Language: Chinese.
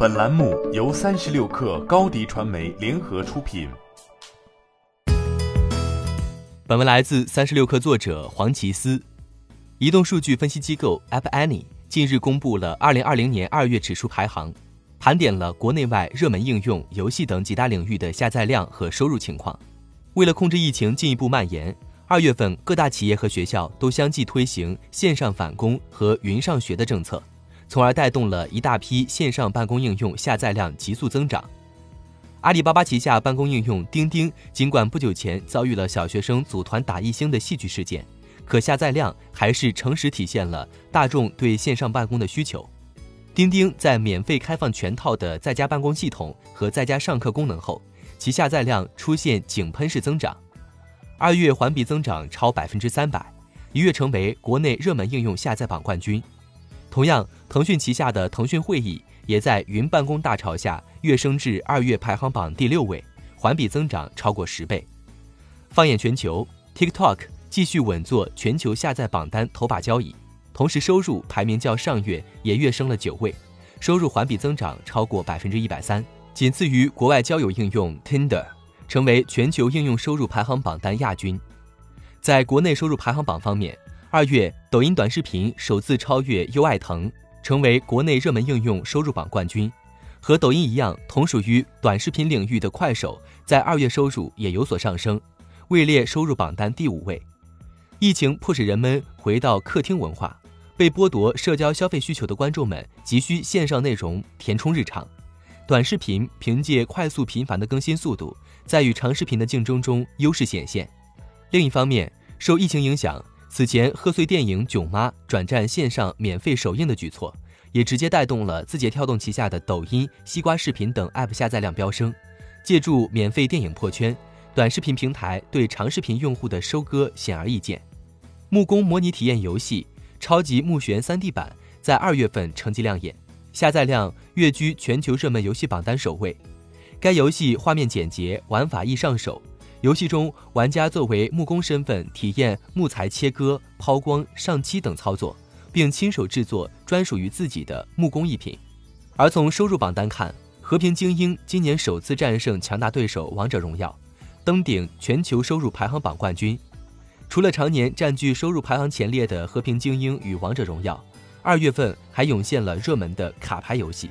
本栏目由三十六氪高低传媒联合出品。本文来自三十六氪作者黄奇思。移动数据分析机构 App Annie 近日公布了二零二零年二月指数排行，盘点了国内外热门应用、游戏等几大领域的下载量和收入情况。为了控制疫情进一步蔓延，二月份各大企业和学校都相继推行线上返工和云上学的政策。从而带动了一大批线上办公应用下载量急速增长。阿里巴巴旗下办公应用钉钉，尽管不久前遭遇了小学生组团打一星的戏剧事件，可下载量还是诚实体现了大众对线上办公的需求。钉钉在免费开放全套的在家办公系统和在家上课功能后，其下载量出现井喷式增长，二月环比增长超百分之三百，一跃成为国内热门应用下载榜冠军。同样，腾讯旗下的腾讯会议也在云办公大潮下跃升至二月排行榜第六位，环比增长超过十倍。放眼全球，TikTok 继续稳坐全球下载榜单头把交椅，同时收入排名较上月也跃升了九位，收入环比增长超过百分之一百三，仅次于国外交友应用 Tinder，成为全球应用收入排行榜单亚军。在国内收入排行榜方面。二月，抖音短视频首次超越优爱腾，成为国内热门应用收入榜冠军。和抖音一样，同属于短视频领域的快手，在二月收入也有所上升，位列收入榜单第五位。疫情迫使人们回到客厅文化，被剥夺社交消费需求的观众们急需线上内容填充日常。短视频凭借快速频繁的更新速度，在与长视频的竞争中优势显现。另一方面，受疫情影响。此前，贺岁电影《囧妈》转战线上免费首映的举措，也直接带动了字节跳动旗下的抖音、西瓜视频等 App 下载量飙升。借助免费电影破圈，短视频平台对长视频用户的收割显而易见。木工模拟体验游戏《超级木旋 3D 版》在二月份成绩亮眼，下载量跃居全球热门游戏榜单首位。该游戏画面简洁，玩法易上手。游戏中，玩家作为木工身份体验木材切割、抛光、上漆等操作，并亲手制作专属于自己的木工艺品。而从收入榜单看，《和平精英》今年首次战胜强大对手《王者荣耀》，登顶全球收入排行榜冠军。除了常年占据收入排行前列的《和平精英》与《王者荣耀》，二月份还涌现了热门的卡牌游戏。